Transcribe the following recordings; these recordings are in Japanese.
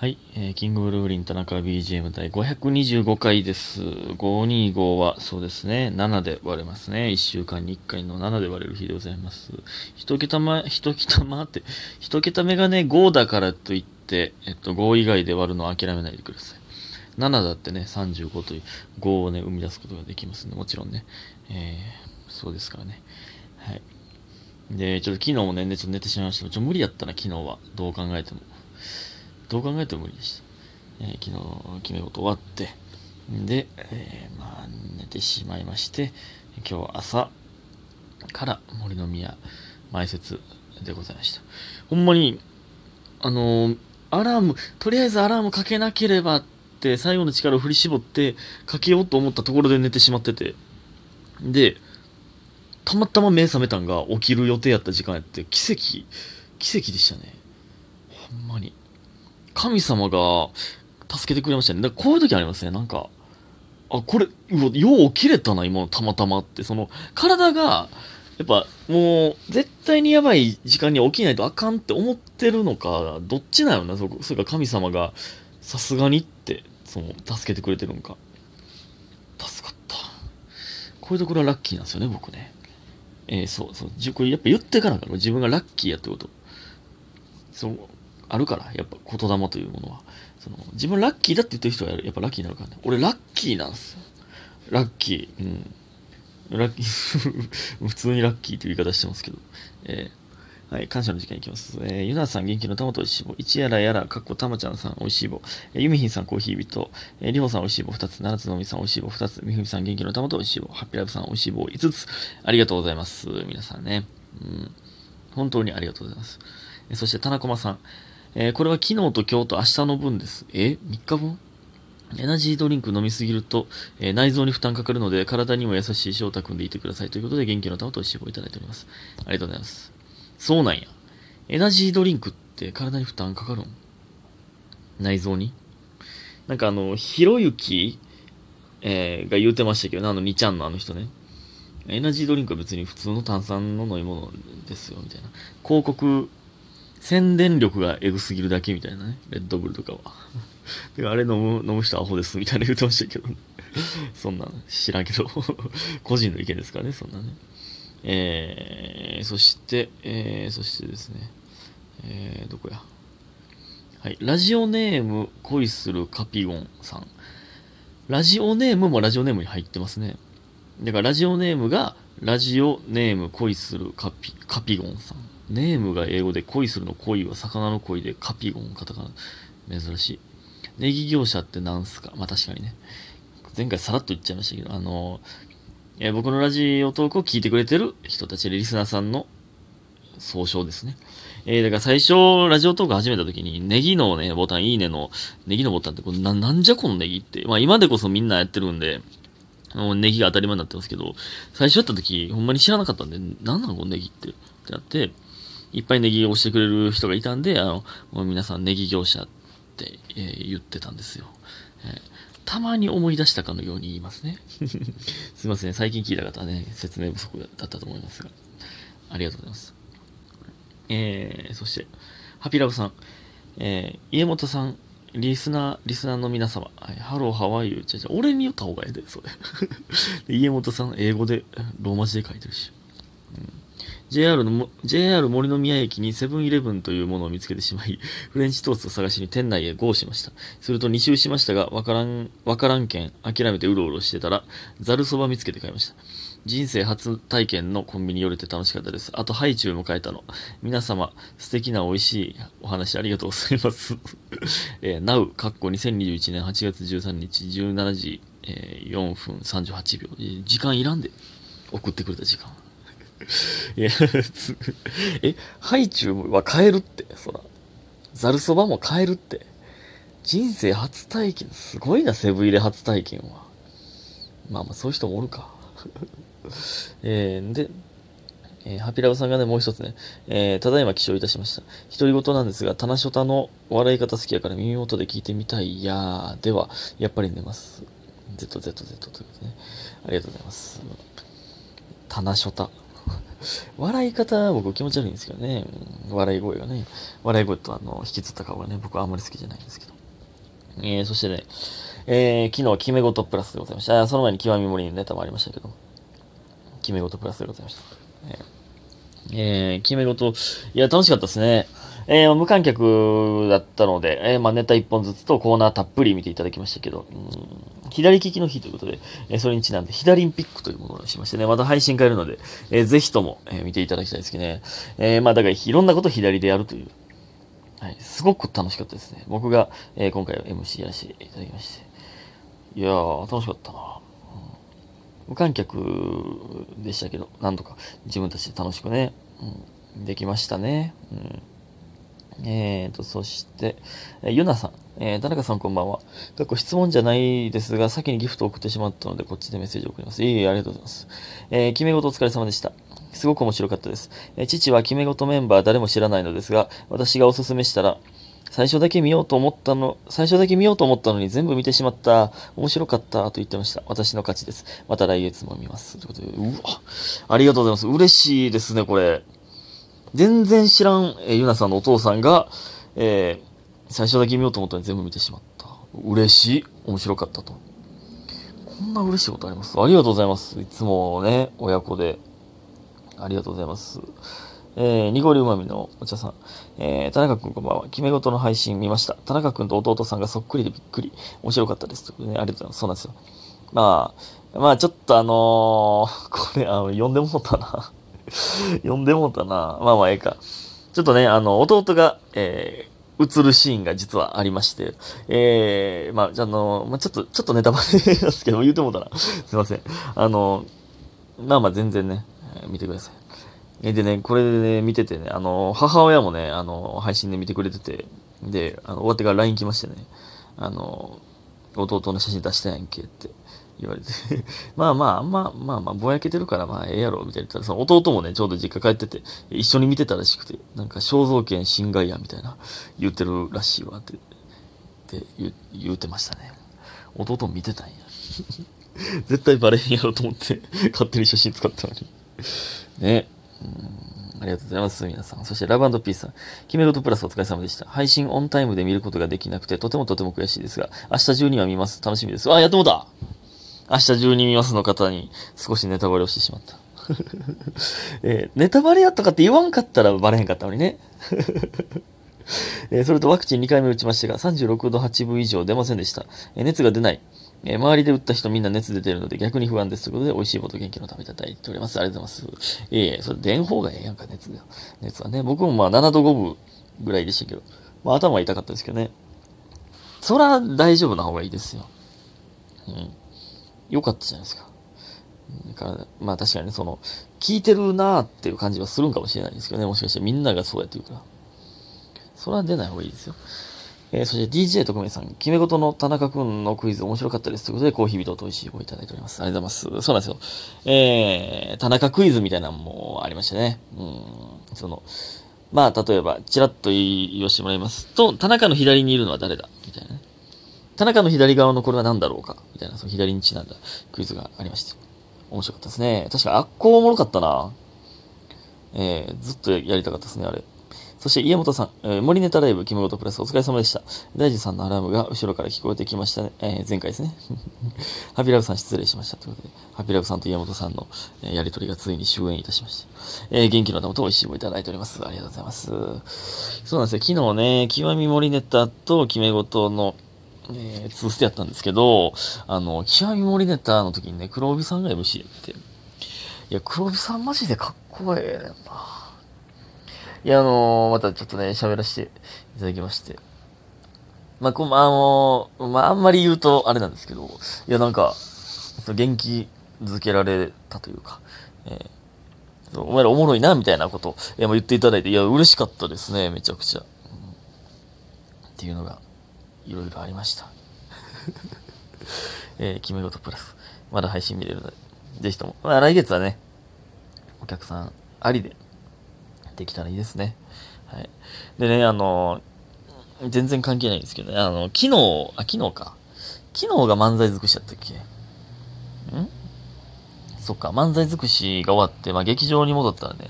はい、えーキングブルーリン田中 BGM 第525回です。525はそうですね、7で割れますね。1週間に1回の7で割れる日でございます。一桁ま、一桁まって、一桁目がね、5だからといって、えっと、5以外で割るのを諦めないでください。7だってね、35という5をね、生み出すことができますんで、もちろんね、えーそうですからね。はい。で、ちょっと昨日もね、ねちょっと寝てしまいました、ちょっと無理やったな、昨日は。どう考えても。どう考えても無理でした。えー昨日決め事終わって、で、えーまあ、寝てしまいまして、今日朝から森の宮前説でございました。ほんまに、あのーアラーム、とりあえずアラームかけなければって、最後の力を振り絞って、かけようと思ったところで寝てしまってて、で、たまたま目覚めたんが起きる予定やった時間やって、奇跡、奇跡でしたね。ほんまに。神様が助けてくれましたね。だからこういう時ありますね。なんか、あ、これ、うよう起きれたな、今のたまたまって。その、体が、やっぱ、もう、絶対にやばい時間に起きないとあかんって思ってるのか、どっちなのな、そ、それか神様が、さすがにって、その、助けてくれてるのか。助かった。こういうところはラッキーなんですよね、僕ね。えーそうそう。これやっぱ言っていからから、自分がラッキーやってこと。そう、あるから、やっぱ言霊というものは。その自分ラッキーだって言ってる人はやっぱラッキーになるからね。俺ラッキーなんですよ。ラッキー。うん。ラッキー、普通にラッキーという言い方してますけど。えーはい、感謝の時間いきます。えー、ゆなさん元気の玉とおいしい棒。一やらやら、かっこたまちゃんさんおいしい棒。えーゆみひんさんコーヒー人。えーりほさんおいしい棒2つ。七つのみさんおいしい棒2つ。みふみさん元気の玉とおいしい棒。ハッピーライブさんおいしい棒5つ。ありがとうございます。皆さんね。うん。本当にありがとうございます。えーそして、田中さん。えーこれは昨日と今日と明日の分です。え ?3 日分？エナジードリンク飲みすぎると、えー内臓に負担かかるので、体にも優しい翔太くんでいてくださいということで、元気の玉とおいしい棒いただいております。ありがとうございます。そうなんや。エナジードリンクって体に負担かかるん内臓に？なんかあの、ひろゆき、えーが言うてましたけどね、あの2ちゃんのあの人ね。エナジードリンクは別に普通の炭酸の飲み物ですよ、みたいな。広告、宣伝力がエグすぎるだけみたいなね。レッドブルとかは。であれ飲む、飲む人アホです、みたいな言ってましたけど、ね、そんなん知らんけど。個人の意見ですからね、そんなね。えー、そして、えー、そしてですね。えー、どこや。はい。ラジオネーム恋するカピゴンさん。ラジオネームもラジオネームに入ってますね。だからラジオネームがラジオネーム恋するカピカピゴンさん。ネームが英語で恋するの恋は魚の恋でカピゴンカタカナ。珍しい。ネギ業者ってなんすか？まあ確かにね。前回さらっと言っちゃいましたけど、あのえ僕のラジオトークを聞いてくれてる人たちリスナーさんの総称ですね。えー、だから最初、ラジオトーク始めた時に、ネギのね、ボタン、いいねの、ネギのボタンってこれな、なんじゃこのネギって。まあ今でこそみんなやってるんで、もうネギが当たり前になってますけど、最初やった時、ほんまに知らなかったんで、なんなのこのネギって。ってなって、いっぱいネギをしてくれる人がいたんで、あの、もう皆さんネギ業者って、えー言ってたんですよ。えーたまに思い出したかのように言いますね。すいません、最近聞いた方はね、説明不足だったと思いますが。ありがとうございます。えー、そして、ハピラブさん、えー、家元さん、リスナー、リスナーの皆様、はい、 Hello, how are you、じゃじゃ俺に言った方がええで、それ。で家元さん、英語で、ローマ字で書いてるし。JR のも、JR 森の宮駅にセブンイレブンというものを見つけてしまい、フレンチトーストを探しに店内へ GO しました。すると2周しましたが、わからん、わからんけん、諦めてうろうろしてたら、ざるそば見つけて買いました。人生初体験のコンビニ寄れて楽しかったです。あと、ハイチュウも買えたの。皆様、素敵な美味しいお話ありがとうございます。えー、Now、かっこ2021年8月13日17時、えー4分38秒。えー時間いらんで。送ってくれた時間。いや、え、ハイチュウは買えるって、そら。ザルそばも買えるって。人生初体験、すごいな、セブン入れ初体験は。まあまあ、そういう人もおるか。えー、で、えーハピラブさんがね、もう一つね、えーただいま起床いたしました。独り言なんですが、タナショタの笑い方好きやから耳元で聞いてみたいやー。では、やっぱり寝ます。ZZZ ということでね。ありがとうございます。タナショタ。笑い方、僕気持ち悪いんですけどね。笑い声がね。笑い声とあの、引きつった顔がね、僕はあんまり好きじゃないんですけど。えー、そしてね、えー、昨日、決め事プラスでございました。その前に極み盛りのネタもありましたけど、決め事プラスでございました。えー、えー、決め事、いや、楽しかったですね。えー、無観客だったので、えー、まあ、ネタ一本ずつとコーナーたっぷり見ていただきましたけど、うん、左利きの日ということで、えー、それにちなんで、左ンピックというものにしましてね、また配信変えるので、えー、ぜひとも、えー、見ていただきたいですけどね。えー、まあ、だから、いろんなことを左でやるという、はい、すごく楽しかったですね。僕が、えー、今回は MC やらせていただきまして。いやー、楽しかったな、うん、無観客でしたけど、なんとか自分たちで楽しくね、うん、できましたね。うんえーと、そして、えゆなさん。えー、田中さんこんばんは。過去質問じゃないですが、先にギフトを送ってしまったので、こっちでメッセージを送ります。いえいえ、ありがとうございます。えー、決め事お疲れ様でした。すごく面白かったです。えー、父は決め事メンバー誰も知らないのですが、私がおすすめしたら、最初だけ見ようと思ったの、最初だけ見ようと思ったのに全部見てしまった。面白かったと言ってました。私の勝ちです。また来月も見ます。ということで、うわ、ありがとうございます。嬉しいですね、これ。全然知らん、えー、ゆなさんのお父さんが、えー、最初だけ見ようと思ったのに全部見てしまった。嬉しい。面白かったと。こんな嬉しいことあります？ありがとうございます。いつもね、親子で。ありがとうございます。えー、濁りうまみのお茶さん。えー、田中くんこんばんは。決め事の配信見ました。田中くんと弟さんがそっくりでびっくり。面白かったです。ということで、ね、ありがとうございます。そうなんですよ。まあ、まあちょっとあのー、これ、あの、読んでもったな。読んでもったな。まあまあええか。ちょっとね、あの、弟が、えー、映るシーンが実はありまして、えー、まあ、じゃあの、まあ、ちょっと、ちょっとネタバレですけど、言うてもたな。すいません。あの、まあまあ全然ね、見てください。えでね、これでね、見ててね、あの、母親もね、あの、配信で見てくれてて、で、あの、終わってから LINE 来ましてね、あの、弟の写真出したやんけって。言われて まあまあ、まあまあまあ、ぼやけてるからまあええやろ、みたいな言ったら、その弟もね、ちょうど実家帰ってて、一緒に見てたらしくて、なんか肖像権侵害や、みたいな言ってるらしいわ、って、って言言うてましたね。弟も見てたんや。絶対バレへんやろと思って、勝手に写真使ったのに。ね。うんありがとうございます、皆さん。そして、ラブピースさん。決め事プラスお疲れ様でした。配信オンタイムで見ることができなくて、とてもとても悔しいですが、明日中には見ます。楽しみです。あ、やってもうた明日中に見ますの方に少しネタバレをしてしまった。えー、ネタバレやとかって言わんかったらバレへんかったのにね。えー、それとワクチン2回目打ちましたが、36度8分以上出ませんでした。えー、熱が出ない。え周りで打った人みんな熱出てるので逆に不安です。ということで、美味しいこと元気のためいただいております。ありがとうございます。ええそれ出ん方がええやんか、熱が。熱はね。僕もまあ7度5分ぐらいでしたけど、まあ頭は痛かったですけどね。そら大丈夫な方がいいですよ。うん。良かったじゃないですか。だから、まあ確かにその、聞いてるなーっていう感じはするんかもしれないですけどね。もしかしてみんながそうやって言うから。それは出ない方がいいですよ。えー、そして DJ 特命さん、決め事の田中くんのクイズ面白かったです。ということで、コーヒー人と美味しいをいただいております。ありがとうございます。そうなんですよ。えー、田中クイズみたいなのもありましてね。うん、その、まあ、例えば、ちらっと言わせてもらいますと、田中の左にいるのは誰だみたいなね。田中の左側のこれは何だろうか？みたいな、その左にちなんだクイズがありまして。面白かったですね。確か、あっこおもろかったな。えー、ずっとやりたかったですね、あれ。そして家元さん、えー、森ネタライブ、キムゴトプラスお疲れ様でした。大地さんのアラームが後ろから聞こえてきましたね。えー、前回ですね。ハピラブさん失礼しました。ということで、ハピラブさんと家元さんの、えー、やりとりがついに終焉いたしました。えー、元気の玉と美味しいもいただいております。ありがとうございます。そうなんですよ。昨日ね、極み森ネタと決め事の、えー、ツーステやったんですけど、あの、極み森ネタの時にね、黒帯さんが MC やって、いや、黒帯さんマジでかっこええねんな。いや、あのー、またちょっとね、喋らせていただきまして。まあ、こまあのー、まあ、あんまり言うとあれなんですけど、いや、なんか、元気づけられたというか、えー、お前らおもろいな、みたいなことを、えー、言っていただいて、いや、嬉しかったですね、めちゃくちゃ。うん、っていうのが、いろいろありました。えー、決め事プラス。まだ配信見れるので、ぜひとも。まあ、来月はね、お客さんありで、できたらいいですね。はい。でね、あの、全然関係ないんですけどね、あの、昨日、あ、昨日か。昨日が漫才尽くしだったっけ？ん？そっか、漫才尽くしが終わって、まあ、劇場に戻ったらね、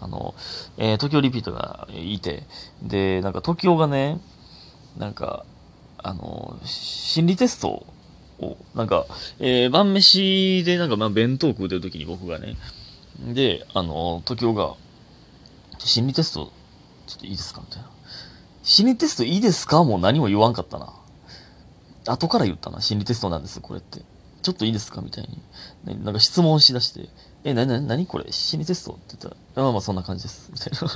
あの、えー、東京リピートがいて、で、なんか東京がね、なんか、あの、心理テストを、なんか、えー、晩飯でなんか、まあ、弁当食うてる時に僕がね、で、あの、東京が、心理テスト、ちょっといいですかみたいな。心理テストいいですかもう何も言わんかったな。後から言ったな。心理テストなんです、これって。ちょっといいですかみたいに。なんか質問しだして、え、な、な、なにこれ？心理テスト？って言ったら、まあまあそんな感じです。みたいな。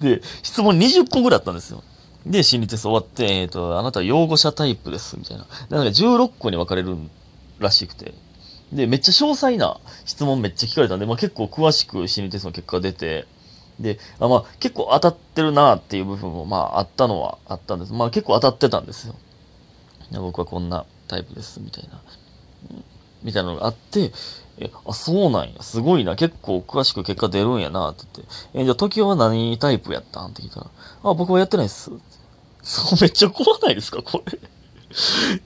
で、質問20個ぐらいあったんですよ。で、心理テスト終わって、えっ、ー、と、あなたは擁護者タイプです、みたいな。なんか16個に分かれるらしくて。で、めっちゃ詳細な質問めっちゃ聞かれたんで、まあ結構詳しく心理テストの結果が出て、で、あまあ結構当たってるなっていう部分もまああったのはあったんです。まあ結構当たってたんですよ。僕はこんなタイプです、みたいな。みたいなのがあって、え、あ、そうなんや。すごいな。結構詳しく結果出るんやな、って言って。え、じゃあ、時は何タイプやったん？って聞いたら、あ、僕はやってないっす。そう、めっちゃ怖ないですか、これ。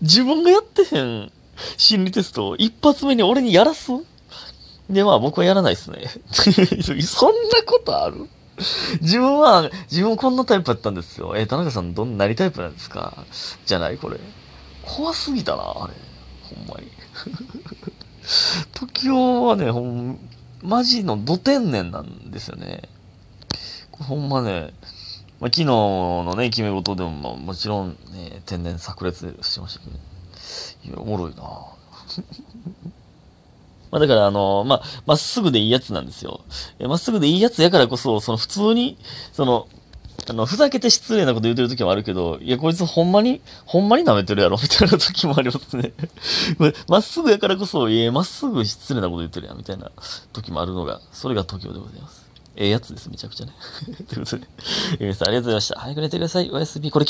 自分がやってへん心理テストを一発目に俺にやらす？で、まあ僕はやらないっすね。そんなことある？自分は、自分こんなタイプやったんですよ。え田中さんどんな何タイプなんですか？じゃないこれ。怖すぎたな、あれ。ほんまに。時雄はね、ほん、マジの土天然なんですよね。ほんまね、まあ、昨日のね、決め事でも、まあ、もちろんね、天然炸裂してましたけど、いや、おもろいな まあだからあの、まあ、まっすぐでいいやつなんですよ。まっすぐでいいやつやからこそ、その普通に、その、あの、ふざけて失礼なこと言うてる時もあるけど、いや、こいつほんまに、ほんまに舐めてるやろ、みたいな時もありますね。まっすぐやからこそ、いや、まっすぐ失礼なこと言ってるやん、みたいな時もあるのが、それが東京でございます。ええやつです、めちゃくちゃね。ということで、皆さんありがとうございました。早く寝てください。おやすみ。これ